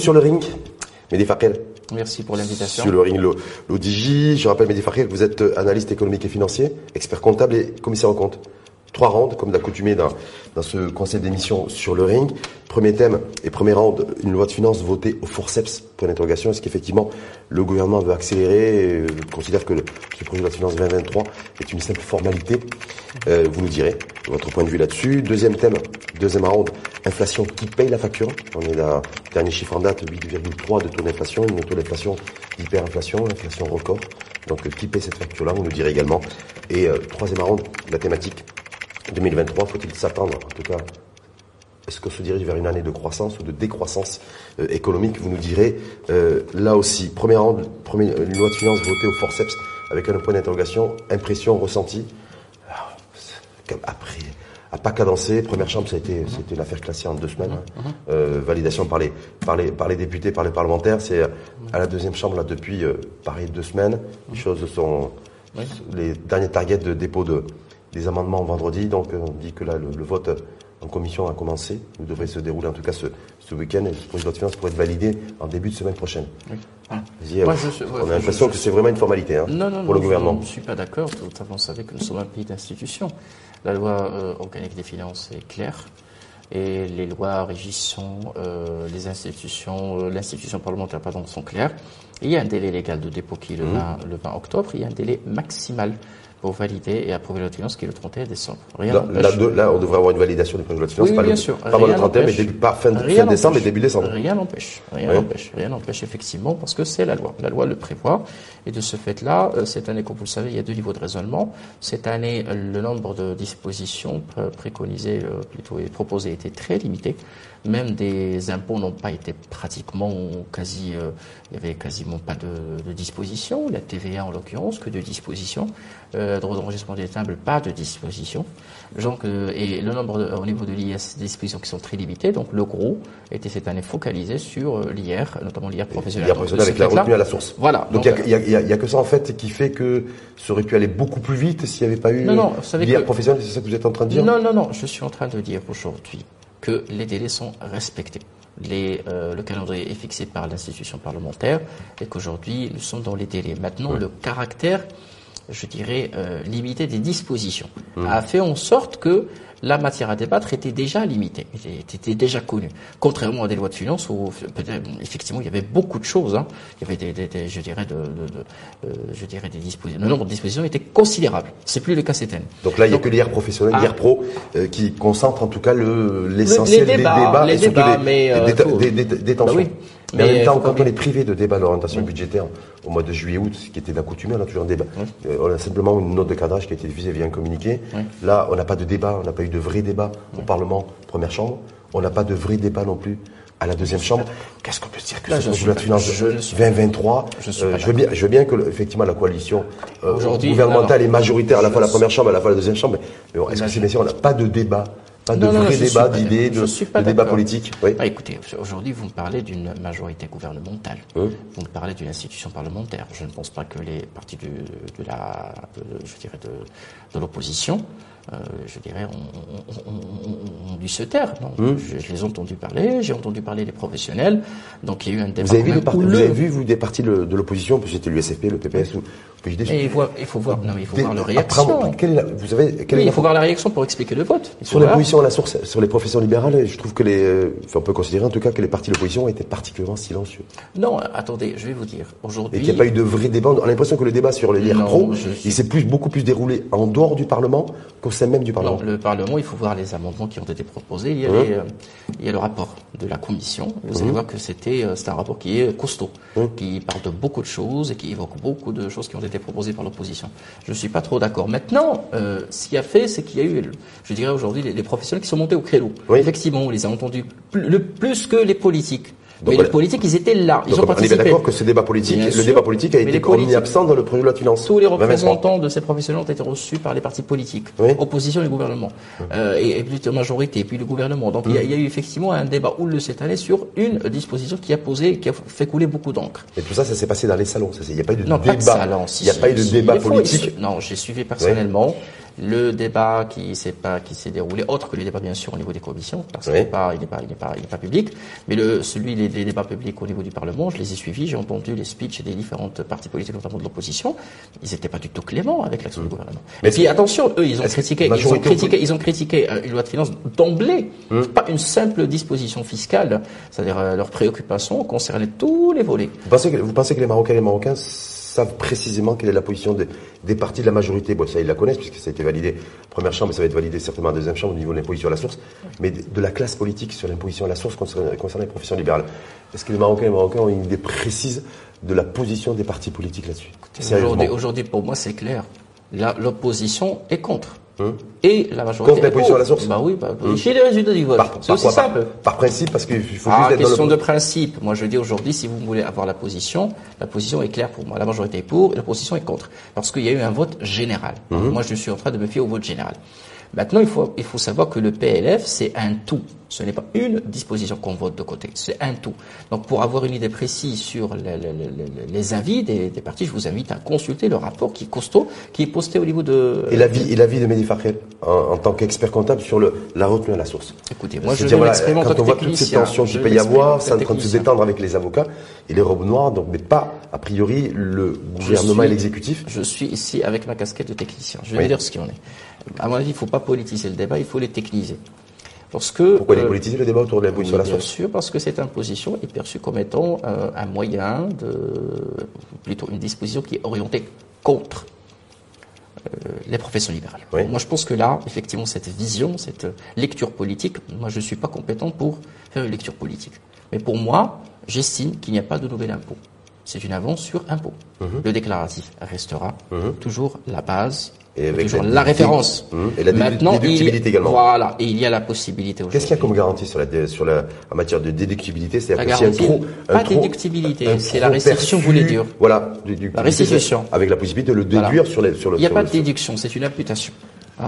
Sur le ring, Mehdi Fakel. Merci pour l'invitation. Sur le ring, l'ODJ. Je rappelle, Mehdi Fakel, vous êtes analyste économique et financier, expert comptable et commissaire aux comptes. Trois rounds, comme d'accoutumé dans, dans ce conseil d'émission sur le ring. Premier thème et premier round, une loi de finances votée au forceps, point d'interrogation. Est-ce qu'effectivement le gouvernement veut accélérer et considère que le, projet de loi de finances 2023 est une simple formalité? Euh, Vous nous direz votre point de vue là-dessus. Deuxième thème, deuxième round, inflation qui paye la facture. On est là, dernier chiffre en date, 8,3 de taux d'inflation, une taux d'inflation hyperinflation, inflation record. Donc qui paye cette facture-là Vous nous direz également. Et euh, troisième round, la thématique 2023, faut-il s'attendre, en tout cas, est-ce qu'on se dirige vers une année de croissance ou de décroissance euh, économique Vous nous direz, euh, là aussi, premier round, premier, une loi de finances votée au forceps avec un point d'interrogation, impression, ressenti. Après, à pas cadencé, première chambre, ça a été, c'était l'affaire classée en deux semaines. Hein. Euh, validation par les, par, les, par les députés, par les parlementaires. C'est à la deuxième chambre, là, depuis, pareil, deux semaines. Les choses sont, les derniers targets de dépôt de, des amendements vendredi. Donc on dit que là, le, vote en commission a commencé. Il devrait se dérouler en tout cas ce, ce week-end. Et le projet de loi de finances pourrait être validé en début de semaine prochaine. Oui. Ah. on a l'impression que c'est vraiment une formalité hein, pour le gouvernement. Je ne suis pas d'accord. Tout vous savez que nous sommes un pays d'institutions. La loi euh, organique des finances est claire et les lois régissant euh, les institutions, euh, l'institution parlementaire pardon, sont claires. Il y a un délai légal de dépôt qui est le, 20, mmh. le 20 octobre. Il y a un délai maximal pour valider et approuver la finances qui est le 31 décembre. Rien là, là, on devrait avoir une validation du projet de loi de finances, pas, bien le, sûr. pas le 31, mais début, pas fin, fin décembre, mais début décembre. Rien n'empêche. Rien n'empêche. Rien n'empêche, effectivement, parce que c'est la loi. La loi le prévoit. Et de ce fait-là, euh, cette année, comme vous le savez, il y a deux niveaux de raisonnement. Cette année, le nombre de dispositions préconisées, euh, plutôt, et proposées était très limité. Même des impôts n'ont pas été pratiquement quasi, euh, il n'y avait quasiment pas de, de dispositions. La TVA en l'occurrence, que de dispositions. Euh, droit d'enregistrement des tables, pas de dispositions. Donc, euh, et le nombre au niveau de l'IS, des dispositions qui sont très limitées. Donc le gros était cette année focalisé sur euh, l'IR, notamment l'IR professionnel. L'IR professionnel avec la retenue à la source. Voilà. Donc il n'y a, a, que ça en fait qui fait que ça aurait pu aller beaucoup plus vite s'il n'y avait pas eu l'IR professionnel. C'est ça que vous êtes en train de dire Non, non, non. Je suis en train de dire aujourd'hui que les délais sont respectés. Les, euh, le calendrier est fixé par l'institution parlementaire et qu'aujourd'hui nous sommes dans les délais. Maintenant, le caractère, je dirais, euh, limité des dispositions mmh. a fait en sorte que la matière à débattre était déjà limitée, était déjà connue. Contrairement à des lois de finances où effectivement il y avait beaucoup de choses. Hein. Il y avait des, je dirais, de, euh, je dirais des dispositions. Le nombre de dispositions était considérable. C'est plus le cas cette année. Donc là, il n'y a que l'IR professionnel, l'IR ah. pro, euh, qui concentre en tout cas l'essentiel des débats, les débats, mais euh, des, des, tensions. Bah mais, en même temps, quand on est privé de débat d'orientation budgétaire au mois de juillet-août, ce qui était d'accoutumé, on a toujours un débat. on a simplement une note de cadrage qui a été diffusée via un communiqué. Là, on n'a pas de débat, on n'a pas eu de vrai débat au Parlement, première chambre. On n'a pas de vrai débat non plus à la deuxième chambre. Qu'est-ce qu'on peut dire que ce projet de finance 2023 je, euh, je, veux bien, je veux bien que effectivement la coalition euh, gouvernementale est majoritaire à la fois la première chambre, à la fois la deuxième chambre. Mais, bon, est-ce que c'est nécessaire On n'a pas de débat pas de vrai débat, d'idées, de, débat politique. Oui. Ah, écoutez, aujourd'hui, vous me parlez d'une majorité gouvernementale. Vous me parlez d'une institution parlementaire. Je ne pense pas que les partis de, de la, je dirais de, de l'opposition euh, je dirais, on, dû se taire. Hmm. Je, les ai entendus parler, j'ai entendu parler des professionnels, donc il y a eu un débat. Vous avez, vu, vous avez vu, vous, des partis de, l'opposition, c'était l'USFP, le PPS ou le il, faut, il faut voir, non, il faut voir leur réaction. vous avez, il faut voir la réaction pour expliquer le vote. Sur l'opposition à la source, sur les professions libérales, je trouve que les, euh, on peut considérer en tout cas que les partis de l'opposition étaient particulièrement silencieux. Non, attendez, je vais vous dire. Aujourd'hui. Et qu'il n'y a pas eu de vrai débat. On a l'impression que le débat sur les LIR pro, il s'est plus, beaucoup plus déroulé en dehors du Parlement qu'au au sein même du Parlement. Non, le Parlement, il faut voir les amendements qui ont été proposés. Il y a, Mmh. les, euh, il y a le rapport de la Commission. Vous allez voir que c'était euh, c'est un rapport qui est costaud, Mmh. qui parle de beaucoup de choses et qui évoque beaucoup de choses qui ont été proposées par l'opposition. Je ne suis pas trop d'accord. Maintenant, euh, ce qui a fait, c'est qu'il y a eu, je dirais aujourd'hui, les, les professionnels qui sont montés au créneau. Oui. Effectivement, on les a entendus plus, le, plus que les politiques. Donc, Mais voilà. les politiques, ils étaient là. Ils Donc, ont on est participé. d'accord que ce débat politique, Bien le sûr. débat politique a Mais été les politiques- mis absent dans le projet de loi de finances. tous les 2023. représentants de ces professionnels ont été reçus par les partis politiques, Oui. opposition et gouvernement, euh, et, et plutôt majorité, et puis le gouvernement. Donc il, y a, il y a eu effectivement un débat houleux cette année sur une disposition qui a posé, qui a fait couler beaucoup d'encre. Et tout ça, ça s'est passé dans les salons. Il n'y a pas eu de Non, débat. pas de salon. si, il n'y a si, pas eu de si, débat fois, politique. Non, j'ai suivi personnellement le débat qui s'est pas qui s'est déroulé, autre que les débats bien sûr au niveau des commissions, parce qu'il n'est pas, il n'est pas, il n'est pas, il n'est pas public. Mais le celui les, les débats publics au niveau du Parlement, je les ai suivis, j'ai entendu les speeches des différentes partis politiques, notamment de l'opposition. Ils n'étaient pas du tout cléments avec l'action du gouvernement. Et puis attention, eux, ils ont critiqué, ils ont critiqué, ils ont critiqué euh, une loi de finances d'emblée, Hum. pas une simple disposition fiscale, c'est-à-dire euh, leurs préoccupations concernaient tous les volets. Vous pensez, que, vous pensez que les Marocains et les Marocains savent précisément quelle est la position des, des partis de la majorité Bon, ça, ils la connaissent puisque ça a été validé en première chambre et ça va être validé certainement en deuxième chambre au niveau de l'imposition à la source. Mais de, de la classe politique sur l'imposition à la source concernant, concernant les professions libérales. Est-ce que les Marocains et les Marocains ont une idée précise de la position des partis politiques là-dessus? Aujourd'hui, aujourd'hui, pour moi, c'est clair. La- L'opposition est contre. Hum. Et la majorité Contre l'imposition à la source Bah oui, bah, j'ai les résultats du vote. Par, C'est aussi quoi simple. Par, principe, parce qu'il faut Ah, juste être dans question le... de principe. Moi, je dis aujourd'hui, si vous voulez avoir la position, la position est claire pour moi. La majorité est pour et l'opposition est contre. Parce qu'il y a eu un vote général. Mhm. Moi, je suis en train de me fier au vote général. Maintenant, il faut, il faut savoir que le PLF, c'est un tout. Ce n'est pas une disposition qu'on vote de côté. C'est un tout. Donc, pour avoir une idée précise sur les, les- les- les avis des, des partis, je vous invite à consulter le rapport qui est costaud, qui est posté au niveau de... Et l'avis, et l'avis de Mehdi Fakhel, en, en tant qu'expert comptable sur le, la retenue à la source. Écoutez, moi, je vais voilà, quand on voit toutes ces tensions qu'il peut y avoir, c'est en train de se détendre avec les avocats et les robes noires, donc, mais pas, a priori, le gouvernement suis- et l'exécutif. Je suis ici avec ma casquette de technicien. Je vais Oui. dire ce qu'il en est. À mon avis, il ne faut pas politiser le débat, il faut les techniser. Parce que, Pourquoi les euh, politiser le débat autour de l'imposition la bien sûr, parce que cette imposition est perçue comme étant euh, un moyen de, plutôt une disposition qui est orientée contre euh, les professions libérales. Oui. Moi, je pense que là, effectivement, cette vision, cette lecture politique, moi, je ne suis pas compétent pour faire une lecture politique. Mais pour moi, j'estime qu'il n'y a pas de nouvel impôt. C'est une avance sur impôt. Mhm. Le déclaratif restera toujours la base, Et avec toujours la la, référence. Mhm. Et la Maintenant, il- déductibilité également. Voilà, et il y a la possibilité Qu'est-ce qu'il y a comme garantie sur la, sur la, en matière de déductibilité? C'est-à-dire que garantie, trop, pas trop- déductibilité, c'est la restitution, vous voulez dire. Voilà, La restitution. Avec la possibilité de le Voilà. déduire sur, les, sur le. Il n'y a sur pas le- de déduction, c'est une imputation.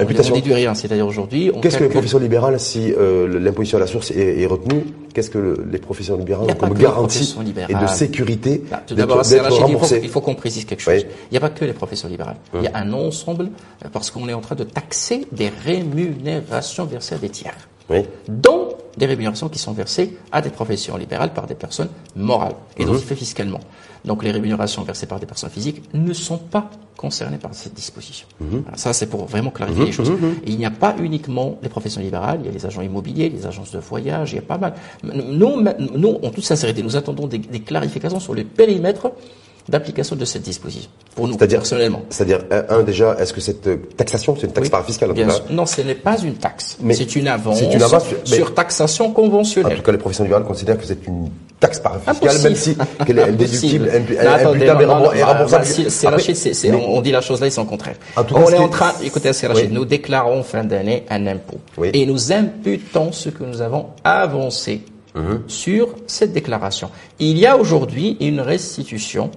Imputation. On ne déduit rien, c'est-à-dire aujourd'hui, Qu'est-ce que les professions libérales, si euh, l'imposition à la source est, est retenue, qu'est-ce que le- les professions libérales ont comme garantie et de sécurité Bah, d'être il faut, qu'on précise quelque chose. Oui. Il n'y a pas que les professions libérales. Il y a un ensemble, euh, parce qu'on est en train de taxer des rémunérations versées à des tiers, Oui. dont des rémunérations qui sont versées à des professions libérales par des personnes morales et Mhm. identifiées fiscalement. Donc les rémunérations versées par des personnes physiques ne sont pas concernées par cette disposition. Mhm. Ça, c'est pour vraiment clarifier les choses. Et il n'y a pas uniquement les professions libérales, il y a les agents immobiliers, les agences de voyage, il y a pas mal. Nous, nous en toute sincérité, nous attendons des, des clarifications sur le périmètre d'application de cette disposition. Pour nous, C'est-à-dire- personnellement. C'est-à-dire, un, déjà, est-ce que cette euh, taxation, c'est une taxe Oui, parafiscale en bien sûr. Non, ce n'est pas une taxe. Mais C'est une avance, c'est une avance, mais- sur taxation En conventionnelle. tout cas, les professions libérales considèrent que c'est une taxe parafiscale, même si qu'elle est déductible, imputable et remboursable. c'est- Rachid, on dit la chose là, ils sont contraires. En tout cas, on est en train, écoutez, c'est Rachid, Oui. nous déclarons fin d'année un impôt. Oui. Et nous imputons ce que nous avons avancé Mhm. sur cette déclaration. Il y a aujourd'hui une restitution,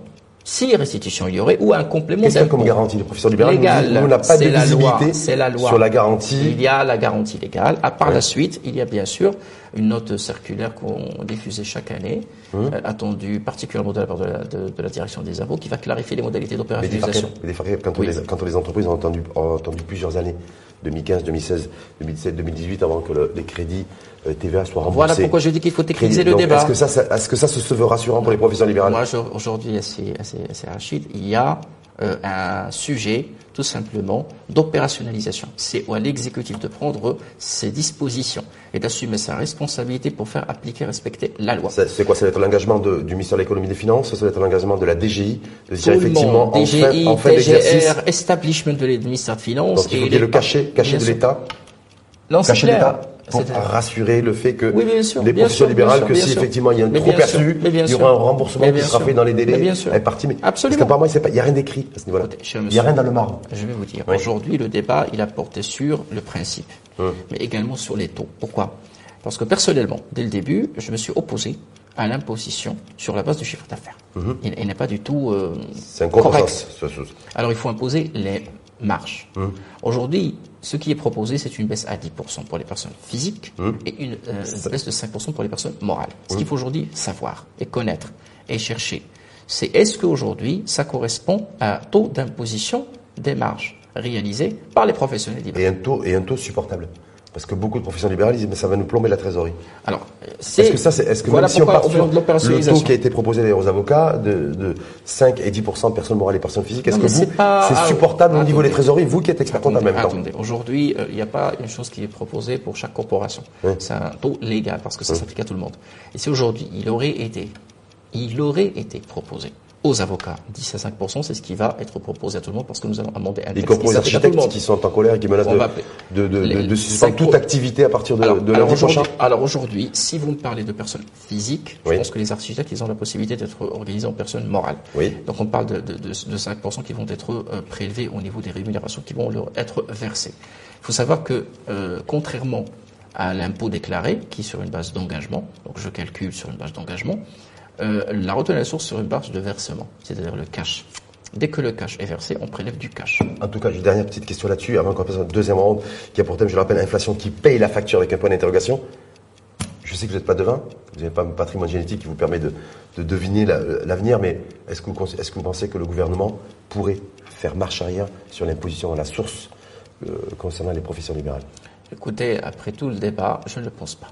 si restitution il y aurait, ou un complément Qu'est-ce qu'il y a d'impôt. comme garantie Le professeur libéral Légal. nous, nous n'a pas de la loi. la loi. sur la garantie. Il y a la garantie légale. À part Ouais. la suite, il y a bien sûr une note circulaire qu'on diffusait chaque année, Hum. euh, attendue particulièrement de la part de la, de- de la direction des impôts, qui va clarifier les modalités d'opérationnalisation. mais des quand, Oui. les, quand les entreprises ont attendu plusieurs années, 2015, 2016, 2017, 2018, avant que le- les crédits TVA remboursés. Voilà pourquoi je dis qu'il faut techniser le Donc, débat. Est-ce que ça, ça- est-ce que ça se se veut rassurant pour les professions libérales Moi, aujourd'hui, c'est Rachid, il y a euh, un sujet tout simplement d'opérationnalisation. C'est à l'exécutif de prendre ses dispositions et d'assumer sa responsabilité pour faire appliquer, respecter la loi. C'est quoi? Ça va être l'engagement du ministère de l'économie et des finances, ça va être l'engagement de la DGI, de dire effectivement DGI, en fin, en establishment de ministère de Finances. Donc il faut le cachet, cachet de l'État. Non, c'est clair pour rassurer le fait que les professions libérales, que si effectivement il y a un trop perçu, il y aura un remboursement qui sera fait dans les délais impartis. Mais Absolument. Parce qu'apparemment, il n'y a rien d'écrit à ce niveau-là. Il n'y a rien dans le marbre. Je vais vous dire. Aujourd'hui, le débat, il a porté sur le principe, hum. mais également sur les taux. Pourquoi? Parce que personnellement, dès le début, je me suis opposé à l'imposition sur la base du chiffre d'affaires. Hum. Il, n'est pas du tout euh, C'est un correct. Alors, il faut imposer les marges. Hum. Aujourd'hui, ce qui est proposé, c'est une baisse à 10% pour les personnes physiques hum. et une, euh, baisse de 5% pour les personnes morales. Ce qu'il hum. faut aujourd'hui savoir et connaître et chercher, c'est est-ce qu'aujourd'hui, ça correspond à un taux d'imposition des marges réalisées par les professionnels libéraux. Et un taux, et un taux supportable? Parce que beaucoup de professions libérales disent mais ça va nous plomber la trésorerie. Alors, est-ce que ça, c'est, est-ce que même si on part sur le taux qui a été proposé aux avocats de, de 5 et 10 de personnes morales et personnes physiques, est-ce que vous, c'est supportable au niveau des trésoreries, vous qui êtes expert en même temps Attendez, aujourd'hui, euh, il n'y a pas une chose qui est proposée pour chaque corporation. C'est un taux légal parce que ça s'applique à tout le monde. Et si aujourd'hui, il aurait été, il aurait été proposé aux avocats. 10 à 5% c'est ce qui va être proposé à tout le monde parce que nous allons amender un texte. Y compris les architectes qui sont en colère et qui menacent de, de, de, de suspendre toute activité à partir de, alors, de Alors aujourd'hui, si vous me parlez de personnes physiques, je pense que les architectes, ils ont la possibilité d'être organisés en personnes morales. Oui. Donc on parle de, de, 5% qui vont être euh, prélevés au niveau des rémunérations qui vont leur être versées. Il faut savoir que, euh, contrairement à l'impôt déclaré, qui est sur une base d'engagement, donc je calcule sur une base d'engagement, euh, la retenue à la source sur une base de versement, c'est-à-dire le cash. Dès que le cash est versé, on prélève du cash. En tout cas, j'ai une dernière petite question là-dessus, avant qu'on passe à la deuxième ronde, qui a pour thème, je le rappelle, l'inflation qui paye la facture avec un point d'interrogation. Je sais que vous n'êtes pas devin, vous n'avez pas un patrimoine génétique qui vous permet de, deviner l'avenir, mais est-ce que, vous, est-ce que vous pensez que le gouvernement pourrait faire marche arrière sur l'imposition à la source euh, concernant les professions libérales? Écoutez, après tout le débat, je ne le pense pas.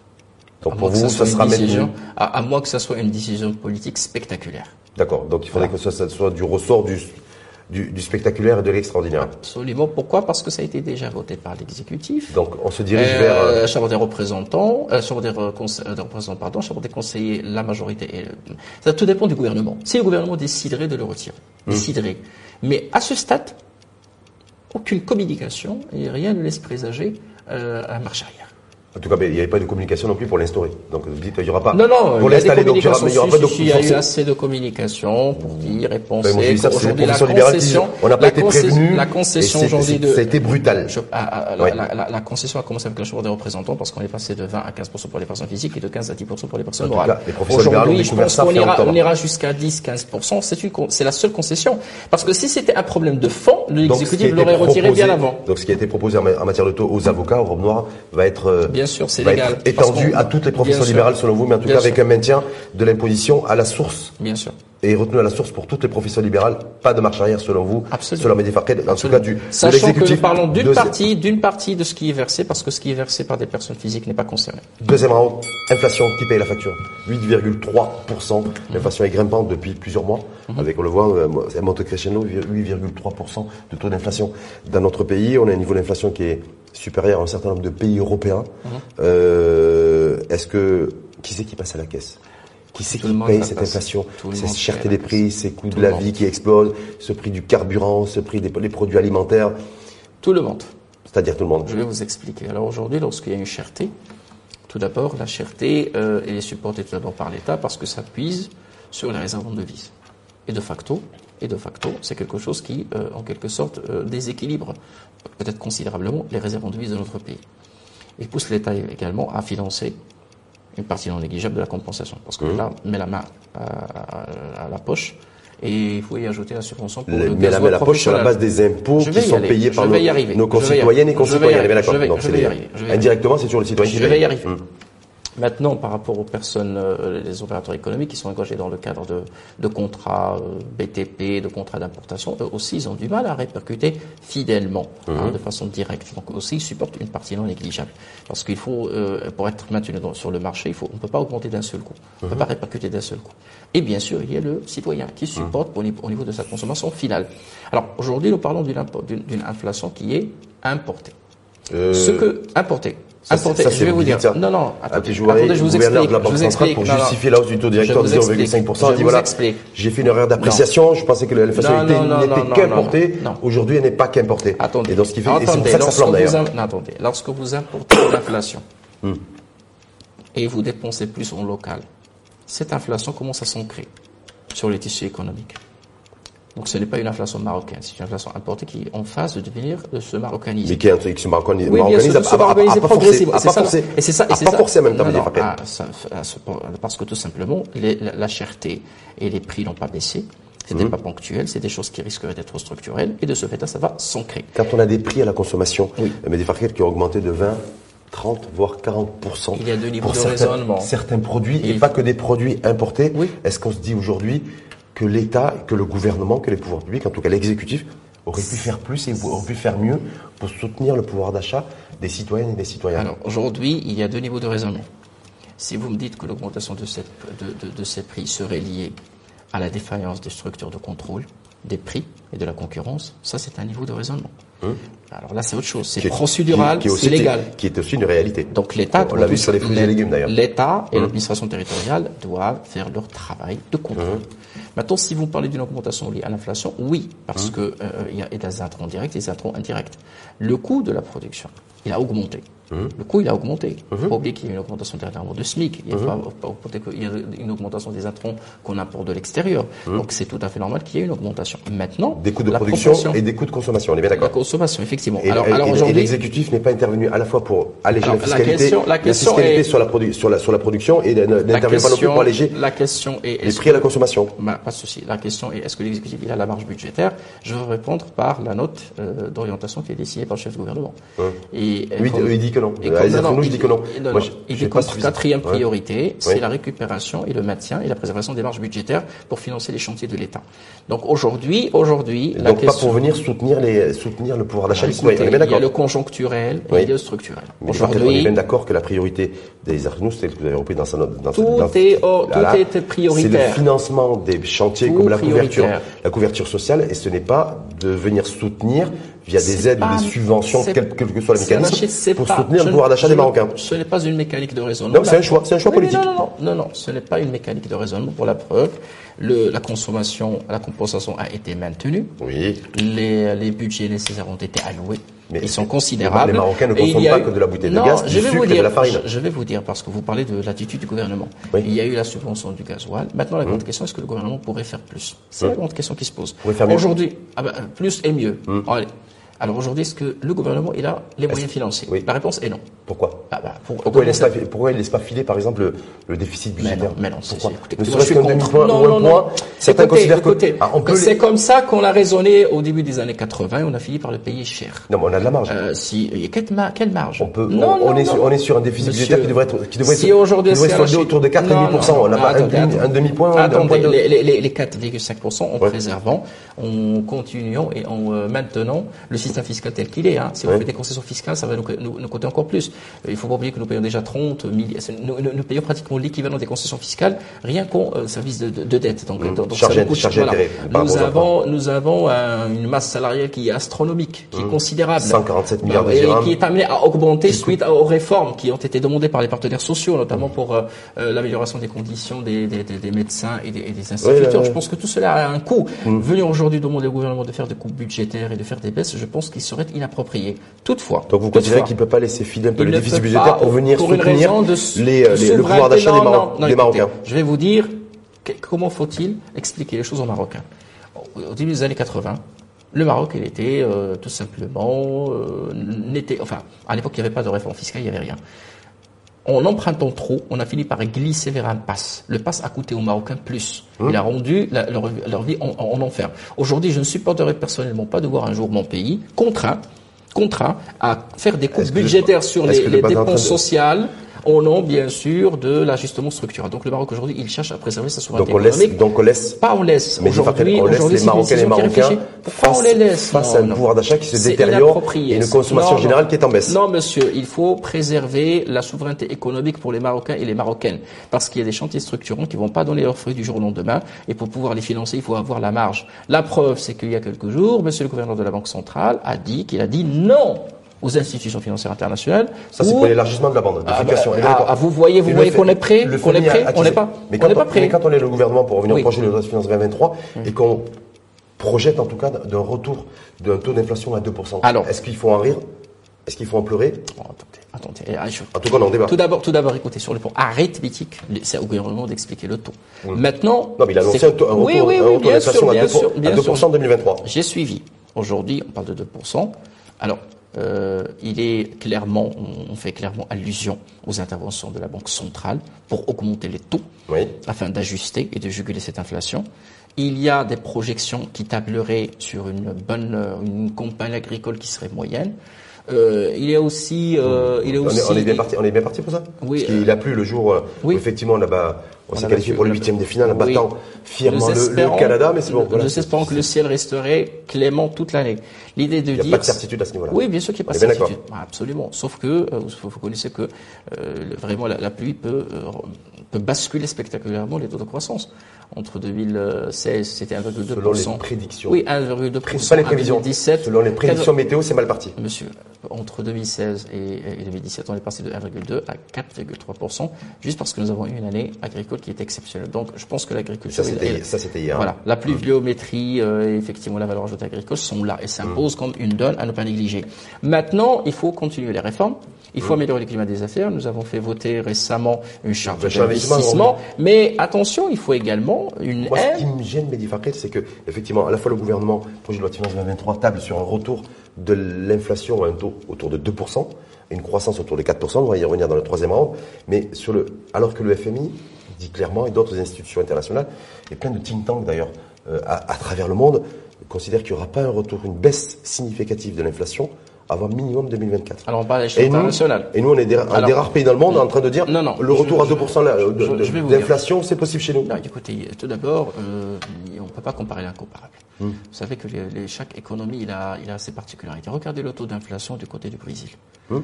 Donc pour vous, ça, sera décision, à, moins que ce soit une décision politique spectaculaire. D'accord. Donc il faudrait que ça, soit du ressort du, du, spectaculaire et de l'extraordinaire. Absolument. Pourquoi? Parce que ça a été déjà voté par l'exécutif. Donc on se dirige euh, vers euh... Chambre des représentants, euh, Chambre des, euh, représentants, pardon, Chambre des conseillers, la majorité. Et, ça tout dépend du gouvernement. Si le gouvernement déciderait de le retirer, mmh. déciderait. Mais à ce stade, aucune communication et rien ne laisse présager euh, un marche arrière. En tout cas, il n'y avait pas de communication non plus pour l'instaurer. Donc vous dites qu'il n'y aura pas. Non, non, pour l'installer. Donc il n'y aura, pas de Il y a eu assez de communication pour dire et penser. Aujourd'hui, la concession, on n'a pas été prévenu. La concession aujourd'hui de. Ça a été brutal. Ah, ah, la, concession a commencé avec la Chambre des représentants parce qu'on est passé de 20 à 15% pour les personnes physiques et de 15 à 10% pour les personnes morales. Aujourd'hui, je pense qu'on ira, on ira jusqu'à 10, 15 C'est une, c'est la seule concession. Parce que si c'était un problème de fond, l'exécutif l'aurait retiré bien avant. Donc ce qui a été proposé en matière de taux aux avocats, aux robes noires, va être euh, bien sûr, c'est légal. étendu à toutes les professions libérales selon vous, mais en tout cas avec un maintien de l'imposition à la source. Bien sûr. Et retenu à la source pour toutes les professions libérales, pas de marche arrière selon vous, Absolument. selon Mehdi en tout cas du Sachant que nous parlons d'une partie, d'une partie de ce qui est versé, parce que ce qui est versé par des personnes physiques n'est pas concerné. Deuxième round, inflation qui paye la facture. 8,3%. L'inflation est grimpante depuis plusieurs mois. Mhm. Avec, on le voit, euh, elle monte crescendo, 8,3% de taux d'inflation dans notre pays. On a un niveau d'inflation qui est supérieur à un certain nombre de pays européens. Mhm. Euh, est-ce que qui c'est qui passe à la caisse? Qui c'est qui paye cette inflation, cette cherté des prix, ces coûts de la vie qui explosent, ce prix du carburant, ce prix des, produits alimentaires? Tout le monde. C'est-à-dire tout le monde. Je vais vous expliquer. Alors aujourd'hui, lorsqu'il y a une cherté, tout d'abord, la cherté euh, est supportée tout d'abord par l'État parce que ça puise sur les réserves de devises. Et de facto, et de facto, c'est quelque chose qui, euh, en quelque sorte, euh, déséquilibre peut-être considérablement les réserves en devises de notre pays. Il pousse l'État également à financer une partie non négligeable de la compensation. Parce que mmh. là, met la main à, la poche et il faut y ajouter la subvention pour le, le met la main à la poche sur la base des impôts qui sont payés par nos, concitoyennes et concitoyens. Je vais, Indirectement, c'est sur le citoyen Je vais y arriver. Mmh. Maintenant, par rapport aux personnes, euh, les opérateurs économiques qui sont engagés dans le cadre de, de contrats euh, BTP, de contrats d'importation, eux aussi, ils ont du mal à répercuter fidèlement, hein, de façon directe. Donc aussi, ils supportent une partie non négligeable. Parce qu'il faut, euh, pour être maintenu dans- sur le marché, il faut, on ne peut pas augmenter d'un seul coup. On ne peut pas répercuter d'un seul coup. Et bien sûr, il y a le citoyen qui supporte pour- au niveau de sa consommation finale. Alors aujourd'hui, nous parlons d'une inflation qui est importée. Euh, Ce que importé. Ça, ça, je vais vous dire. Non, non, attendez, attendez, je vous explique. de la je vous explique. pour Non, non. justifier la hausse du taux directeur de Je vous explique. 0,5%. Je Il dit vous voilà, explique. j'ai fait une erreur d'appréciation. Je pensais que non, n'était qu'importée. Aujourd'hui, elle n'est pas qu'importée. Attendez. Et donc, ce qui fait, et c'est pour Attendez, ça que ça lorsque flambe vous non, attendez. Lorsque vous importez de l'inflation Hmm. et vous dépensez plus en local, cette inflation commence à s'ancrer sur les tissus économiques? Donc ce n'est pas une inflation marocaine, c'est une inflation importée qui est en phase de devenir, de se maroccaniser. Mais qui est un truc qui se marocanise, Oui, bien marocanise sûr, de se forcer, progressivement. C'est ça. Et c'est ça, et c'est pas ça. forcer en même temps, Non, Fakir. ah, ça- parce que tout simplement, les- la, la cherté et les prix n'ont pas baissé. C'était Mhm. pas ponctuel, c'est des choses qui risqueraient d'être structurelles, et de ce fait-là, ça va s'ancrer. Quand on a des prix à la consommation, Oui. mais des factures qui ont augmenté de 20, 30, voire 40%. Il y a deux niveaux de certains, raisonnement. certains produits, Et et pas que des produits importés. Oui. Est-ce qu'on se dit aujourd'hui que l'État, que le gouvernement, que les pouvoirs publics, en tout cas l'exécutif, auraient pu faire plus et auraient pu faire mieux pour soutenir le pouvoir d'achat des citoyennes et des citoyens Alors aujourd'hui, il y a deux niveaux de raisonnement. Si vous me dites que l'augmentation de, cette- de- de- de ces prix serait liée à la défaillance des structures de contrôle des prix et de la concurrence, ça c'est un niveau de raisonnement. Alors là c'est autre chose, c'est procédural, c'est légal. Qui est aussi une réalité. Donc l'État, On l'a vu sur les fruits et l'É- légumes, d'ailleurs. Mmh. L'État et l'administration territoriale doivent faire leur travail de contrôle. Mmh. Maintenant, si vous parlez d'une augmentation liée à l'inflation, oui, parce Mmh. que euh, il y a des intrants directs et des intrants indirects. Le coût de la production, il a augmenté. Mmh. Le coût, il a augmenté. Il ne faut pas oublier qu'il y a une augmentation dernièrement de SMIC. Il Mmh. ne faut pas qu'il y a une augmentation des intrants qu'on importe de l'extérieur. Donc c'est tout à fait normal qu'il y ait une augmentation. Maintenant, Mmh. Des coûts de production et des coûts de consommation, on est bien la d'accord consommation, effectivement. Et, alors, et- alors et- et aujourd'hui, l'exécutif n'est pas intervenu à la fois pour alléger la la fiscalité, question- la question fiscalité est- sur, la produ- sur, la, sur la production et n'intervient pas non plus pour alléger la question est les prix à la consommation. Bah, pas de souci. La question est est-ce que l'exécutif il a la marge budgétaire? Je vais répondre par la note euh, d'orientation qui est dessinée par le chef du gouvernement. Et, Lui, comme- il dit que non. et comme- il dis que non. Moi, il dit quatrième Ouais. priorité, c'est la récupération et le maintien et la préservation des marges budgétaires pour financer les chantiers de l'État. Donc aujourd'hui, aujourd'hui, la Donc pas pour venir soutenir, les, soutenir le pouvoir d'achat On est bien il y a le conjoncturel et Oui. il y a le structurel. Contre, on est Aujourd'hui, bien d'accord que la priorité des Arnous, c'est ce que vous avez repris dans sa note. Dans Tout dans- est- oh, tout Voilà. est prioritaire. C'est le financement des chantiers Tout comme la couverture, la couverture sociale, et ce n'est pas de venir soutenir via des aides pas- ou des subventions, quel, quel que soit le mécanisme, pour pas- soutenir le pouvoir d'achat des Marocains. Ce n'est pas une mécanique de raisonnement. Non, c'est un choix, c'est un choix Oui, politique. Non, non, non, non, non, ce n'est pas une mécanique de raisonnement. Pour la preuve, le, la consommation, la compensation a été maintenue. Oui. Les, les budgets nécessaires ont été alloués. Mais Ils sont considérables. les Marocains ne consomment pas eu- que de la bouteille de Non, gaz, je du vais sucre vous et de dire, la farine. Je, vais vous dire, parce que vous parlez de l'attitude du gouvernement. Oui. Il y a eu la subvention du gasoil. Maintenant, la grande question, est-ce que le gouvernement pourrait faire plus? C'est la grande question qui se pose. Pourrait faire mieux. Aujourd'hui, ah ben, plus et mieux. Allez. Alors aujourd'hui, est-ce que le gouvernement, il a les moyens financiers oui. La réponse est non. Pourquoi Ah bah, pour- pourquoi, il laisse pas, pourquoi il laisse pas filer, par exemple, le, le déficit budgétaire mais non, c'est, écoutez, certains que- Ah, on c'est les- comme ça qu'on a raisonné au début des années 80 et on a fini par le payer cher. Non, mais on a de la marge. Euh, si, quelle, ma- quelle marge On peut, Non, on, on non, est non. sur, on est sur un déficit Monsieur, budgétaire qui devrait être, qui devrait si aujourd'hui, c'est autour de 4,5%. Non, non, on n'a pas un attendez, demi- attendez. un demi-point, un Attendez, point de... les, les, les- les 4,5% en préservant, en continuant et en euh, maintenant le système fiscal tel qu'il est. Hein. Si on Ouais. fait des concessions fiscales, ça va nous, nous, nous coûter encore plus. Euh, Il faut pas oublier que nous payons déjà 30 milliards. Nous, payons pratiquement l'équivalent des concessions fiscales rien qu'en euh, service de, de, de dette. Donc, donc, donc Charge ça nous coûte- voilà. par Nous avons, nous avons euh, une masse salariale qui est astronomique, qui est considérable. 147 milliards de Et dirhams. qui est amenée à augmenter suite aux réformes qui ont été demandées par les partenaires sociaux, notamment pour euh, euh, l'amélioration des conditions des, des, des, des médecins et des, et instituteurs. Je pense que tout cela a un coût. Venir aujourd'hui demander au gouvernement de faire des coupes budgétaires et de faire des baisses, je pense qu'il serait inapproprié. Toutefois, Donc vous considérez qu'il ne peut pas laisser filer un peu il le déficit budgétaire pour venir pour soutenir raison de les, euh, les- le pouvoir d'achat des, Non, Maro- non, non, des écoutez, Marocains Je vais vous dire que- comment faut-il expliquer les choses aux Marocains? Au au début des années 80, le Maroc, il était euh, tout simplement euh, n'était, enfin, à l'époque, il n'y avait pas de réforme fiscale, il n'y avait rien. En empruntant trop, on a fini par glisser vers un pass. Le pass a coûté aux Marocains plus. Hein Il a rendu la- leur, leur vie en, en- en enfer. Aujourd'hui, je ne supporterai personnellement pas de voir un jour mon pays contraint, contraint à faire des coupes budgétaires sur les, dépenses de- sociales au nom bien sûr de l'ajustement structurel. Donc le Maroc aujourd'hui, il cherche à préserver sa souveraineté Donc on laisse, économique. donc on laisse, Pas on laisse. mais Aujourd'hui, on laisse les Marocains et les Marocains. Pourquoi on face, les laisse face Non, à un non. pouvoir d'achat qui se détériore et une consommation non. générale qui est en baisse. Non, monsieur, il faut préserver la souveraineté économique pour les Marocains et les Marocaines. Parce qu'il y a des chantiers structurants qui vont pas donner leurs fruits du jour au lendemain. Et pour pouvoir les financer, il faut avoir la marge. La preuve, c'est qu'il y a quelques jours, monsieur le gouverneur de la Banque centrale a dit qu'il a dit non aux institutions financières internationales. Ça, c'est ou- pour l'élargissement de la bande de Ah, bah, ah, vous voyez, vous voyez qu'on est prêt, qu'on est prêt, on n'est pas, Mais on quand n'est pas prêt. mais quand on est le gouvernement pour revenir Oui. au projet de loi de finances 2023 et qu'on projette en tout cas d'un retour d'un taux d'inflation à 2%. Alors. Est-ce qu'il faut en rire? Est-ce qu'il faut en pleurer? Bon, attendez, attendez. ah, je- En tout cas, on en débat. Tout d'abord, tout d'abord, écoutez, sur le plan arithmétique, c'est au gouvernement d'expliquer le taux. Maintenant. Non, mais il a annoncé un, taux, un oui, retour, oui, un oui, retour bien d'inflation à bien 2%, sûr, à bien 2% sûr. en 2023. J'ai suivi. Aujourd'hui, on parle de 2%. Alors, euh, il est clairement, on- fait clairement allusion aux interventions de la Banque centrale pour augmenter les taux Oui. afin d'ajuster et de juguler cette inflation. Il y a des projections qui tableraient sur une bonne, euh, une campagne agricole qui serait moyenne. Euh, il y a aussi, euh, il a On aussi. est, on est bien parti, on est bien parti pour ça? Oui, Parce qu'il a plu le jour euh, oui. où effectivement là-bas, on, On s'est qualifié pour le huitième des finales en Oui. battant fièrement Nous le, Canada, mais c'est bon. nous voilà. espérons que le ciel resterait clément toute l'année. L'idée de Il n'y a dire. pas de certitude à ce niveau-là. Oui, bien sûr qu'il n'y a pas de certitude. Ah, Absolument. Sauf que euh, vous, vous connaissez que euh, vraiment la, la pluie peut, euh, peut basculer spectaculairement les taux de croissance. Entre 2016, c'était 1,2%. Selon les prédictions. Oui, 1,2%. C'est pas les prévisions. 2017. Selon les prédictions météo, c'est mal parti. Monsieur, entre 2016 et, et 2017, on est passé de 1,2 à 4,3%, juste parce que nous avons eu une année agricole qui est exceptionnelle. Donc, je pense que l'agriculture... Ça, c'était hier. voilà, la pluviométrie euh, effectivement la valeur ajoutée agricole sont là et s'imposent comme une donne à ne pas négliger. Maintenant, il faut continuer les réformes. Il faut améliorer le climat des affaires. Nous avons fait voter récemment une charte d'investissement. Mais attention, il faut également une Moi, ce qui me gêne, Mehdi c'est que, effectivement, à la fois le gouvernement, projet de loi de finances 2023, table sur un retour de l'inflation à un taux autour de 2%, et une croissance autour de 4%, on va y revenir dans le troisième round, mais sur le, alors que le FMI dit clairement, et d'autres institutions internationales, et plein de think tanks d'ailleurs, euh, à, à travers le monde, considèrent qu'il n'y aura pas un retour, une baisse significative de l'inflation avant minimum 2024. Alors, on parle à l'échelle internationale. et nous, on est des, un des rares pays dans le monde en train de dire Non, non, le je- retour à je- 2% vous dire. d'inflation, c'est possible chez nous. Non, écoutez, tout d'abord, euh, on ne peut pas comparer l'incomparable. Hmm. Vous savez que les- les- chaque économie il a, il a ses particularités. Regardez le taux d'inflation du côté du Brésil. Euh,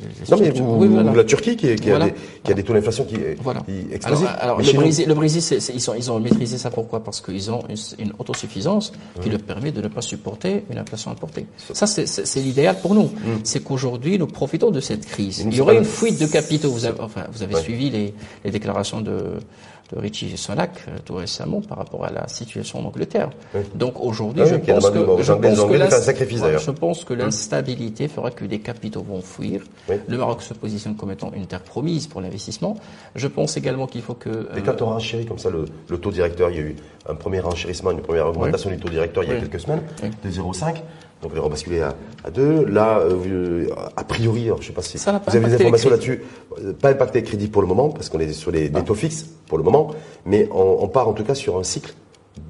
les Hmm. Non, mais oui, voilà. la Turquie qui, qui Voilà. a, des, qui a des taux d'inflation qui, Voilà. Alors, alors, Mais le, Brésil, le Brésil, ils, ont, ils ont maîtrisé ça. Pourquoi? Parce qu'ils ont une, une autosuffisance qui leur permet de ne pas supporter une inflation importée. Ça, c'est- l'idéal pour nous. C'est qu'aujourd'hui, nous profitons de cette crise. Il y aurait une fuite de capitaux. Vous avez, enfin, vous avez Ouais. suivi les, les déclarations de, de Richie Sunak euh, tout récemment par rapport à la situation en Angleterre. Oui. Donc aujourd'hui, Ah je oui, pense que je pense que je pense que l'instabilité fera que des capitaux vont fuir. Le Maroc se positionne comme étant une terre promise pour l'investissement. Je pense également qu'il faut que Et euh, quand on renchérit comme ça le, le taux directeur, il y a eu un premier renchérissement, une première augmentation du taux directeur il y a quelques semaines, de 0,5. Donc on est rebasculé à, à 2. Là, euh, a priori, alors, je ne sais pas si Ça vous avez des informations là-dessus, euh, pas impacté les crédits pour le moment, parce qu'on est sur les, des taux fixes pour le moment, mais on, on part en tout cas sur un cycle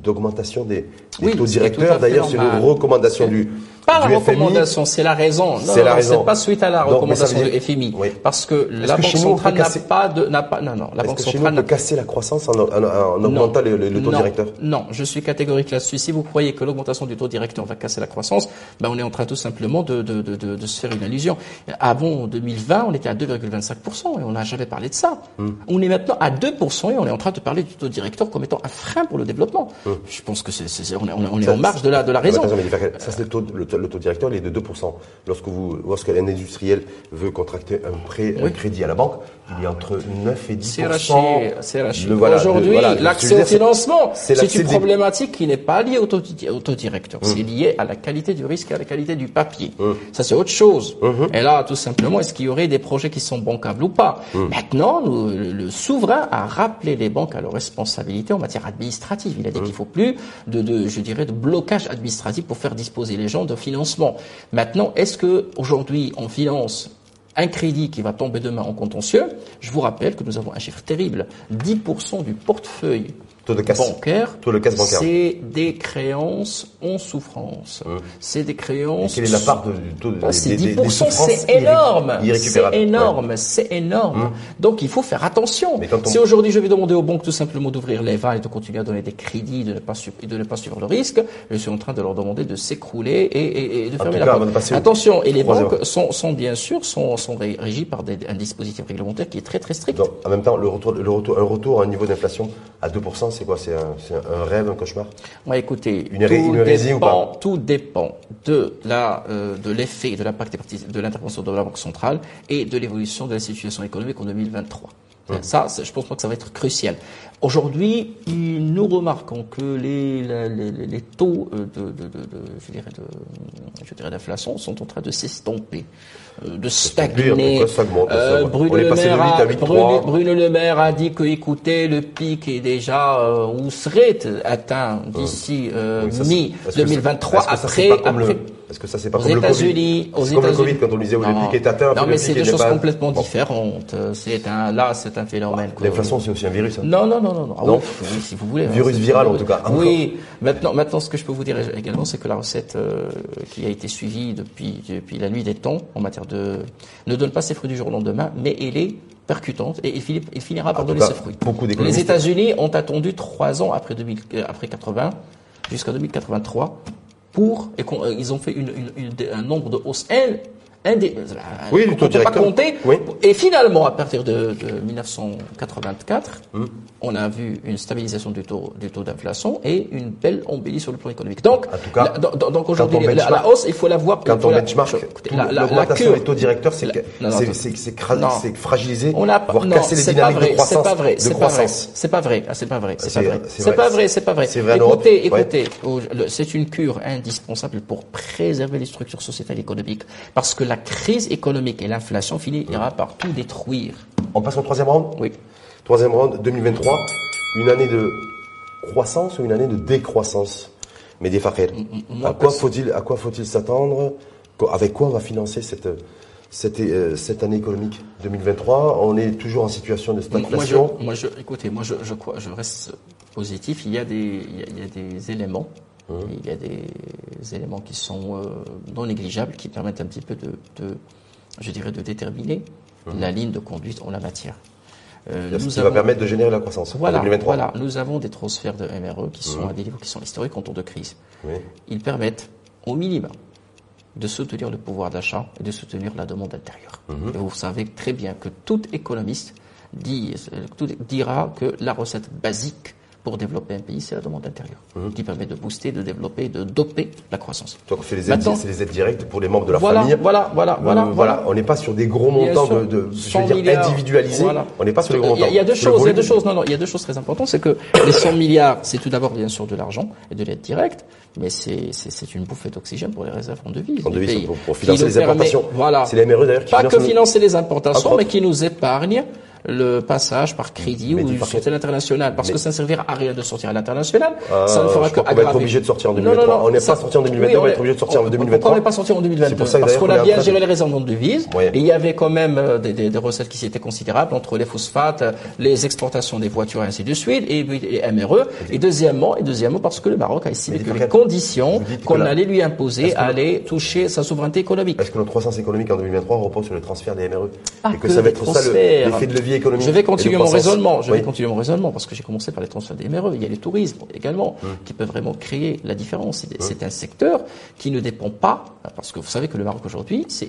d'augmentation des, des Oui, taux directeurs. D'ailleurs, c'est une recommandation du, Pas la recommandation, c'est la raison. C'est la raison. Pas suite à la recommandation du FMI. Parce que la que Banque centrale n'a casser- pas de, n'a pas, non, non, la Banque centrale n'a casser la croissance en, en- en augmentant le, taux directeur Non, je suis catégorique là-dessus. Si vous croyez que l'augmentation du taux directeur va casser la croissance, ben on est en train tout simplement de, de, de, de, de se faire une illusion. Avant 2020, on était à 2,25% et on n'a jamais parlé de ça. Hmm. On est maintenant à 2% et on est en train de parler du taux directeur comme étant un frein pour le développement. Je pense que c'est, on est, on est- Hmm. En marge de la, de la raison. ça, c'est le taux, le, taux- le taux directeur, il est de 2%. Lorsque vous, lorsque un industriel veut contracter un prêt, un crédit à la banque, il est entre 9 et 10%. C'est Rachid, c'est Rachid. Le- voilà, Aujourd'hui, voilà, je l'accès au financement, c'est une des- problématique qui n'est pas liée au taux, au taux directeur. C'est lié à la qualité du risque et à la qualité du papier. Ça, c'est autre chose. Et là, tout simplement, est-ce qu'il y aurait des projets qui sont bancables ou pas? Maintenant, nous, le, le souverain a rappelé les banques à leurs responsabilités en matière administrative. Il a dit qu'il faut plus de, de, je dirais, de blocage administratif pour faire disposer les gens de financement. Maintenant, est-ce que aujourd'hui, on finance un crédit qui va tomber demain en contentieux, je vous rappelle que nous avons un chiffre terrible. 10% du portefeuille Taux de casse. bancaire, Taux de casse bancaire. c'est des créances en souffrance. C'est des Et créances. quelle est la part de- du taux de Ah, c'est des- des- des 10%, souffrances c'est énorme. C'est énorme, c'est énorme. Donc il faut faire attention. On- Si aujourd'hui je vais demander aux banques tout simplement d'ouvrir les vannes et de continuer à donner des crédits, de ne pas, su- et de ne pas suivre le risque, je suis en train de leur demander de s'écrouler et, et- et de fermer tout la cas, porte. Attention, et les banques sont, sont bien sûr sont, sont ré- régies par des- un dispositif réglementaire qui est très très strict. Donc, en même temps, le retour, le retour, un retour à un niveau d'inflation à 2%, c'est quoi C'est un, rêve, un cauchemar? Moi, écoutez, Une tout, une hérésie ou dépend, pas? tout dépend de la, euh, de l'effet, de l'impact de l'intervention de la Banque centrale et de l'évolution de la situation économique en 2023. Ça, c'est- je pense pas que ça va être crucial. Aujourd'hui, nous remarquons que les, les, taux euh, de, de, de, de- je dirais d'inflation sont en train de s'estomper, de stagner. Euh, Bruno, On est le passé de Maire 8 à a, 8,3. Bruno- Bruno Le Maire a dit que, écoutez, le pic est déjà euh, ou serait atteint d'ici euh, Oui, ça, c'est- mi est-ce que ça- 2023 est-ce que ça, c'est après, pas comme après- le- Est-ce que ça, c'est pas aux comme le Covid États-Unis, aux comme le États-Unis. Covid quand on disait où le Non. pic est atteint, Non, mais le c'est deux choses pas- complètement Bon. différentes. Euh, C'est un, là, c'est un phénomène. que- L'inflation, c'est aussi un virus. hein. non, non, non, non, non. Ah Non. oui, oui, si vous voulez. hein, Virus viral, en tout cas. Oui. Maintenant, maintenant, ce que je peux vous dire également, c'est que la recette euh, qui a été suivie depuis, depuis la nuit des temps en matière de ne donne pas ses fruits du jour au lendemain, mais elle est percutante et il, finira par donner ses fruits. beaucoup Les États-Unis ont attendu trois ans après 2000, euh, après 80 jusqu'à 2083 pour et qu'on- euh, ils ont fait une, une- une- un nombre de hausses euh, Oui, du taux peut pas compter. Oui. Et finalement, à partir de, de 1984, Hum. on a vu une stabilisation du taux, du taux d'inflation et une belle embellie sur le plan économique. Donc, En tout cas, la- donc- donc aujourd'hui, on la, hausse, il faut la voir. Quand on la- benchmark, l'augmentation des taux directeurs, c'est fragilisé, On a voire non, casser les c'est pas dynamiques vrai, de croissance. C'est pas vrai, c'est pas vrai, c'est pas vrai, c'est pas vrai, c'est pas vrai, c'est pas vrai, Écoutez, écoutez, c'est une cure indispensable pour préserver les structures sociétales et économiques, parce que la crise économique et l'inflation finira par tout détruire. On passe au troisième round? Oui. Troisième round, 2023, une année de croissance ou une année de décroissance Mehdi Fakir, moi, à quoi perso- faut-il à quoi faut-il s'attendre? Co- Avec quoi on va financer cette cette, euh, cette année économique 2023 On est toujours en situation de Moi, je, stagflation. moi, je, écoutez, moi, je, je, crois, je reste positif. Il y a des, il y a, il y a des éléments, il y a des éléments qui sont euh, non négligeables, qui permettent un petit peu de, de je dirais, de déterminer la ligne de conduite en la matière. Euh, Ce nous qui avons- va permettre de générer la croissance voilà, en 2023. voilà, nous avons des transferts de MRE qui sont à des niveaux qui sont historiques en temps de crise. Oui. Ils permettent, au minimum, de soutenir le pouvoir d'achat et de soutenir la demande intérieure. Et vous savez très bien que tout économiste dit, euh, dira que la recette basique pour développer un pays, c'est la demande intérieure, Mhm. qui permet de booster, de développer, de doper la croissance. Donc c'est les les aides directes pour les membres de la Voilà, famille. voilà, voilà, Euh, voilà, voilà. On n'est pas sur des gros montants de, de je 100 veux dire, milliards. individualisés. Voilà. On n'est pas sur les gros montants. Il y a deux choses, il y a deux choses, non, non, il y a deux choses très importantes, c'est que les 100 milliards, c'est tout d'abord bien sûr de l'argent et de l'aide directe, mais c'est, une bouffée d'oxygène pour les réserves en devises. En devises, pour- pour financer les permet- importations. Voilà. C'est la MRE d'ailleurs qui Pas que financer les importations, mais qui nous épargne le passage par crédit Mais ou une sortie à l'international. Parce Mais- que ça ne servira à rien de sortir à l'international. Ah, ça ne fera que crois qu'on va être aggraver. obligé de sortir en Non, 2023. non, non, On n'est pas sorti en 2022, on va est- être obligé de sortir en on- 2023. Pourquoi on n'est pas sorti en 2022 C'est pour ça Parce qu'on a en bien de- géré les réserves de devises. Ouais. Et il y avait quand même euh, des, des- des recettes qui étaient considérables entre les phosphates, les exportations des voitures et ainsi de suite, et, les MRE. Et deuxièmement, et deuxièmement parce que le Maroc a estimé que les conditions qu'on allait lui imposer allaient toucher sa souveraineté économique. Est-ce que notre croissance économique en 2023 repose sur le transfert des MRE Pas Et que ça va être ça l'effet de levier économique Je vais continuer mon raisonnement. Je Oui. vais continuer mon raisonnement parce que j'ai commencé par les transferts des MRE. Il y a les tourismes également Hum. qui peuvent vraiment créer la différence. C'est- C'est un secteur qui ne dépend pas parce que vous savez que le Maroc aujourd'hui, c'est-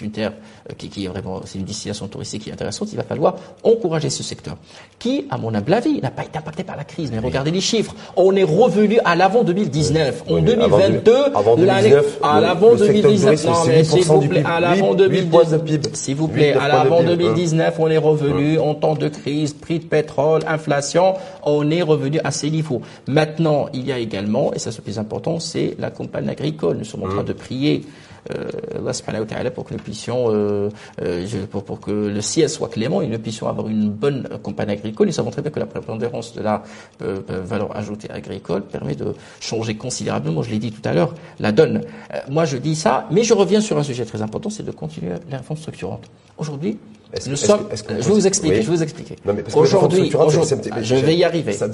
une terre euh, qui, qui est vraiment, c'est une destination touristique qui est intéressante. Il va falloir encourager ce secteur qui, à mon humble avis, n'a pas été impacté par la crise. Mais regardez les chiffres. On est revenu à l'avant 2019. En Oui, mais avant 2022, avant l'année- 2019, à l'avant le secteur du 2019, tourisme, non, c'est mais s'il 8% vous plaît, à l'avant 8 2019, points de PIB. s'il vous 8, plaît, 9 à l'avant PIB. 2019, on est revenu en temps de crise, prix de pétrole, inflation, on est revenu à ces niveaux. Maintenant, il y a également, et ça c'est le plus important, c'est la campagne agricole. Nous sommes en train de prier euh, pour que nous puissions, euh, euh, pour, pour que le ciel soit clément et nous puissions avoir une bonne campagne agricole. Nous savons très bien que la prépondérance de la euh, valeur ajoutée agricole permet de changer considérablement, je l'ai dit tout à l'heure, la donne. Moi je dis ça, mais je reviens sur un sujet très important, c'est de continuer la réforme structurante. Aujourd'hui, Nous sommes, que- est-ce que je vais vous expliquer, Oui. je vais vous expliquer. Non, mais Aujourd'hui, ah, je vais y arriver. Ça,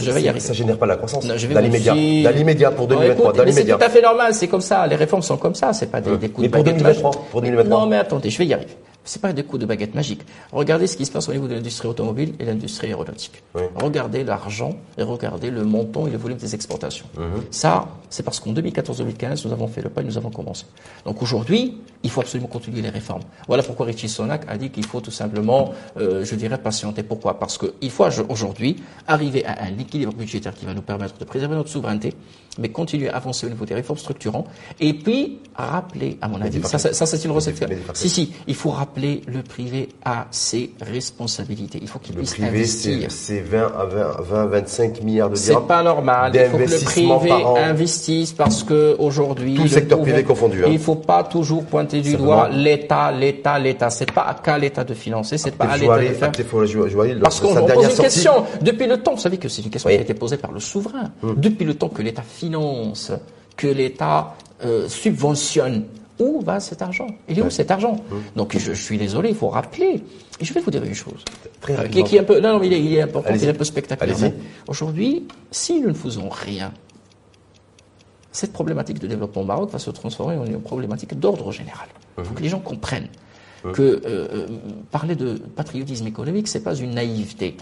je vais y arriver. Ça génère pas la croissance. Non, je vais dans l'immédiat. Dans l'immédiat pour Non, 2023. écoute, dans c'est tout à fait normal, c'est comme ça. Les réformes sont comme ça, c'est pas des, des coups Mais de pour baguette 2023, magique. pour 2023. Non, mais attendez, je vais y arriver. C'est pas des coups de baguette magique. Regardez ce qui se passe au niveau de l'industrie automobile et l'industrie aéronautique. Oui. Regardez l'argent et regardez le montant et le volume des exportations. Mhm. Ça, c'est parce qu'en 2014-2015, nous avons fait le pas et nous avons commencé. Donc aujourd'hui, il faut absolument continuer les réformes. Voilà pourquoi Richie Sonak a dit qu'il faut tout simplement, euh, je dirais, patienter. Pourquoi? Parce qu'il faut aujourd'hui arriver à un équilibre budgétaire qui va nous permettre de préserver notre souveraineté, mais continuer à avancer au niveau des réformes structurantes. Et puis, rappeler, à mon avis, ça, ça, ça, c'est une recette. Si, si, il faut rappeler le privé à ses responsabilités. Il faut qu'il Le puisse privé, c'est investir. c'est 20 à 20, 20, 25 milliards de C'est dirhams. pas normal. Il faut que le privé par investisse parce que aujourd'hui, Tout secteur privé confondu, hein. Il faut pas toujours pointer du doigt l'État, l'État, l'État. C'est pas à qu'à l'État de financer, c'est pas à l'État de faire. Parce qu'on on pose une question. Depuis le temps, vous savez que c'est une question Oui. qui a été posée par le souverain. Hum. Depuis le temps que l'État finance, que l'État euh, subventionne, où va cet argent? Il est où cet argent? Donc je, je suis désolé, il faut rappeler. Et je vais vous dire une chose. Très euh, qui, est un peu, non, non, mais il est, il est important, il est un peu spectaculaire. Mais Aujourd'hui, si nous ne faisons rien, cette problématique de développement au Maroc va se transformer en une problématique d'ordre général. Il faut que les gens comprennent que euh, euh, parler de patriotisme économique, c'est pas une naïveté,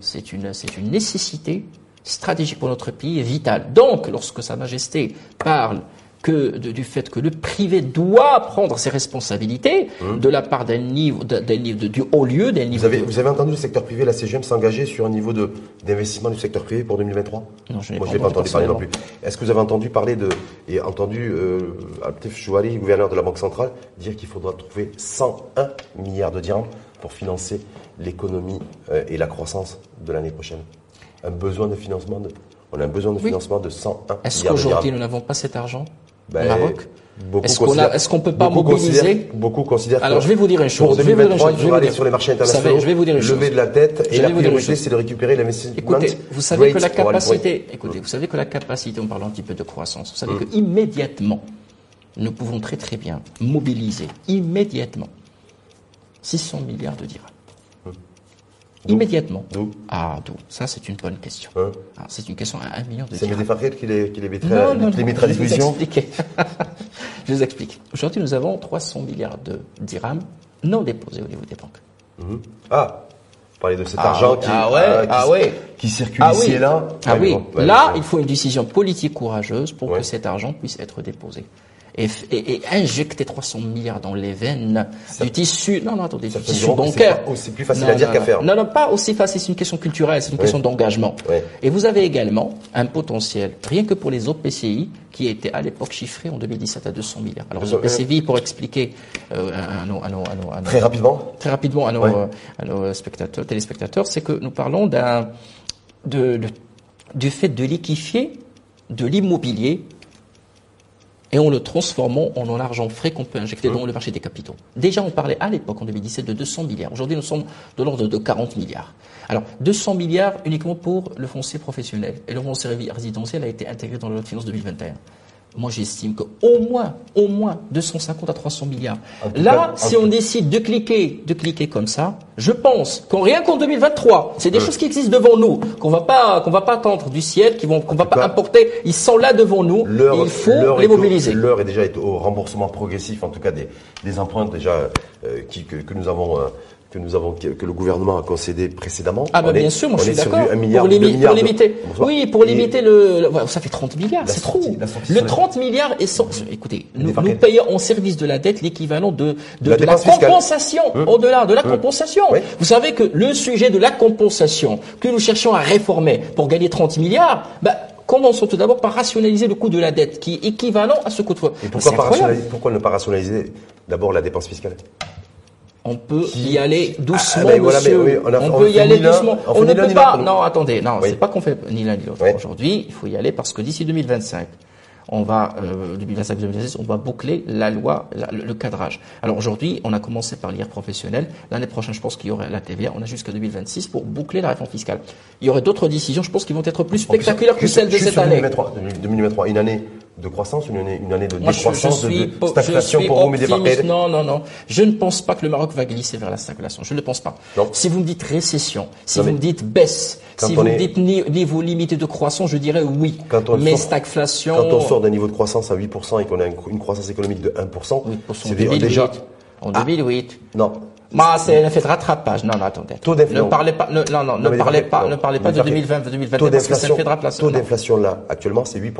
c'est une, c'est une nécessité stratégique pour notre pays et vitale. Donc, lorsque Sa Majesté parle que de- du fait que le privé doit prendre ses responsabilités de la part d'un niveau, d'un niveau de- du haut lieu, d'un niveau Vous avez, de- vous avez entendu le secteur privé, la CGM, s'engager sur un niveau de- d'investissement du secteur privé pour 2023 Non, je n'ai pas pas entendu entendu parler non plus. Est-ce que vous avez entendu parler de, et entendu euh, Abdef Chouari, gouverneur de la Banque centrale, dire qu'il faudra trouver 101 milliards de dirhams pour financer l'économie euh, et la croissance de l'année prochaine? Un besoin de financement de, on a un besoin de Oui. financement de 101 Est-ce qu'aujourd'hui nous n'avons pas cet argent? Ben, Maroc Est-ce qu'on qu'on peut pas beaucoup mobiliser considèrent- Beaucoup considèrent Alors, je vais vous dire une chose, Pour je vais vous dire une 2023, chose, il je vais faudra vous aller dire- sur les marchés Vous savez, internationaux, je vais vous dire une lever de la Je et la priorité, c'est de récupérer l'investissement. Écoutez, vous savez que la capacité, écoutez, vous savez que la capacité, on parle un petit peu de croissance, vous savez Hum. que immédiatement, nous pouvons très très bien mobiliser immédiatement 600 milliards de dirhams. Immédiatement. D'où Ah, d'où Ça, c'est une bonne question. Hein Ah, c'est une question à 1 million de C'est Fakir qui les, qui les mettrait, Non, à- non, les je vous expliquer. je vous explique. Aujourd'hui, nous avons 300 milliards de dirhams non déposés au niveau des banques. Ah, vous parlez de cet Ah, argent qui, ah ouais, qui, ah ouais. qui circule ici et là. Ah oui. bon, ouais, là, il faut une décision politique courageuse pour que cet argent puisse être déposé. Et, et- et injecter 300 milliards dans les veines du tissu, non, non, attendez, du tissu c'est bancaire. aussi plus facile Non, à dire qu'à faire. Non, non, pas aussi facile, c'est une question culturelle, c'est une question d'engagement. Et vous avez également un potentiel, rien que pour les OPCI, qui était à l'époque chiffré en 2017 à 200 milliards. Alors, les Deux- OPCI, pour expliquer euh, à, nos, à, nos, à, nos, à nos- Très rapidement. très rapidement à nos, euh, à nos spectateurs, téléspectateurs, c'est que nous parlons d'un, de, de- du fait de liquifier de l'immobilier et en le transformant en un argent frais qu'on peut injecter dans le marché des capitaux. Déjà, on parlait à l'époque, en 2017, de 200 milliards. Aujourd'hui, nous sommes de l'ordre de 40 milliards. Alors, 200 milliards uniquement pour le foncier professionnel. Et le foncier résidentiel a été intégré dans la loi de finances 2021. Moi, j'estime qu'au moins, au moins 250 à 300 milliards. Là, cas, si on décide de cliquer, de cliquer comme ça, je pense qu'en rien qu'en 2023, c'est des choses qui existent devant nous, qu'on va pas, qu'on va pas attendre du ciel, qu'on va tout pas cas, importer. Ils sont là devant nous. Et il faut les mobiliser. L'heure est déjà au remboursement progressif, en tout cas des, des emprunts déjà euh, qui, que, que nous avons. euh, que nous avons, que, le gouvernement a concédé précédemment. Ah bah est- bien sûr, moi je suis d'accord. du 1 milliard, Pour, 2 limi- milliards pour limiter, oui, pour Et limiter le, ça fait 30 milliards, c'est trop. Le sur les- 30 milliards est sans, écoutez, nous, payons en service de la dette l'équivalent de, de, La de compensation, au-delà de la compensation. Oui. Vous savez que le sujet de la compensation que nous cherchons à réformer pour gagner 30 milliards, bah, commençons tout d'abord par rationaliser le coût de la dette qui est équivalent à ce coût de Et pas pourquoi ne pas rationaliser d'abord la dépense fiscale? On peut y aller doucement, Ah, ben voilà, monsieur. oui, on a- on peut y aller doucement. on ne peut pas. Non, attendez. Non, Oui. c'est pas qu'on fait ni l'un ni l'autre. Oui. Aujourd'hui, il faut y aller parce que d'ici 2025, on va, euh, 2025-2026, on va boucler la loi, la- le, le cadrage. Alors aujourd'hui, on a commencé par l'IR professionnel. L'année prochaine, je pense qu'il y aurait la TVA. On a jusqu'à 2026 pour boucler la réforme fiscale. Il y aurait d'autres décisions, je pense, qui vont être plus spectaculaires que celles de cette année. 2023, 2023, une année de croissance, une année, une année de Moi, je- je décroissance, de- suis de po- stagflation je suis pour vous. Fakir Non, non, non. Je ne pense pas que le Maroc va glisser vers la stagflation. Je ne le pense pas. Non. Si vous me dites récession, si Non, vous mais me dites baisse, si vous me dites ni- niveau limité de croissance, je dirais oui. Quand on Mais sort- stagflation. Quand on sort d'un niveau de croissance à 8% et qu'on a une, croissance économique de 1%, 8% en c'est des- 2008. déjà... En Ah. 2008. Non. Bah, c'est l'effet de rattrapage. Non, non, attendez. Taux d'inflation. Ne parlez pas, ne, non, non, ne parlez pas, ne parlez pas de 2020, 2021 Taux parce que c'est l'effet de rattrapage. taux d'inflation là, actuellement, c'est 8%,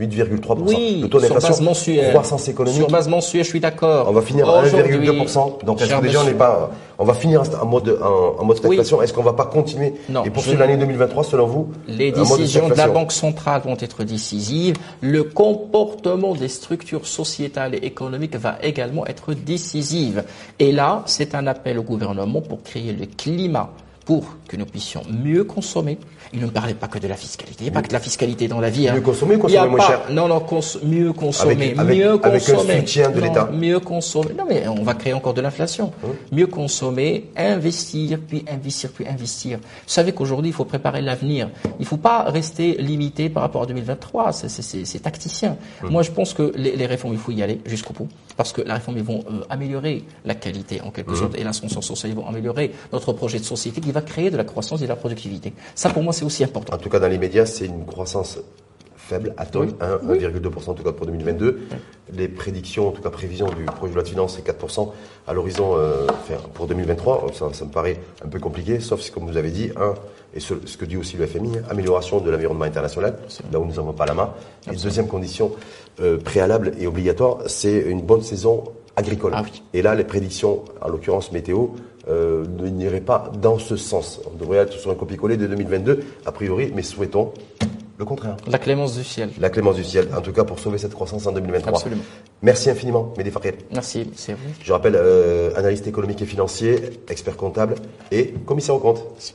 8,3%. Oui, le taux sur base d'inflation, mensuelle. croissance économique, Sur base mensuelle, je suis d'accord. on va finir à Aujourd'hui, 1,2%. Donc, est-ce que déjà on n'est pas, on va finir en mode, en, en mode stagflation. Est-ce qu'on va pas continuer Non, et poursuivre l'année 2023 selon vous? Les décisions de la Banque centrale vont être décisives. Le comportement des structures sociétales et économiques va également être décisif. Et là, c'est un appel au gouvernement pour créer le climat pour que nous puissions mieux consommer. Il ne me parlait pas que de la fiscalité. Il n'y a pas que de la fiscalité dans la vie. hein. Mieux consommer ou consommer moins pas- cher Non, non, cons- mieux consommer. Avec- avec- mieux avec un consommer. soutien de l'État. Mieux consommer. Non, mais on va créer encore de l'inflation. Hein? Mieux consommer, investir, puis investir, puis investir. Vous savez qu'aujourd'hui, il faut préparer l'avenir. Il ne faut pas rester limité par rapport à 2023. C'est- tacticien. Hein? Moi, je pense que les, les réformes, il faut y aller jusqu'au bout. Parce que la réforme, ils vont euh, améliorer la qualité, en quelque sorte, et l'ascension sociale. Ils vont améliorer notre projet de société qui va créer de la croissance et de la productivité. Ça, pour moi, c'est aussi important. En tout cas, dans les médias, c'est une croissance faible, atone, hein, 1,2% en tout cas pour 2022. Les prédictions, en tout cas prévisions du projet de loi de finances, c'est 4% à l'horizon euh, enfin, pour 2023. Ça, ça me paraît un peu compliqué, sauf si, comme vous avez dit, un, et ce, ce que dit aussi le FMI, hein, amélioration de l'environnement international, là où nous n'avons pas la main. Et deuxième condition euh, préalable et obligatoire, c'est une bonne saison agricole. Ah oui. Et là, les prédictions, en l'occurrence météo, euh, ne n'iraient pas dans ce sens. On devrait être sur un copier-coller de 2022, a priori, mais souhaitons le contraire. La clémence du ciel. La clémence du ciel, en tout cas pour sauver cette croissance en 2023. Absolument. Merci infiniment, Mehdi Fakir. Merci, c'est vous. Je rappelle, euh, analyste économique et financier, expert comptable et commissaire aux comptes. Merci.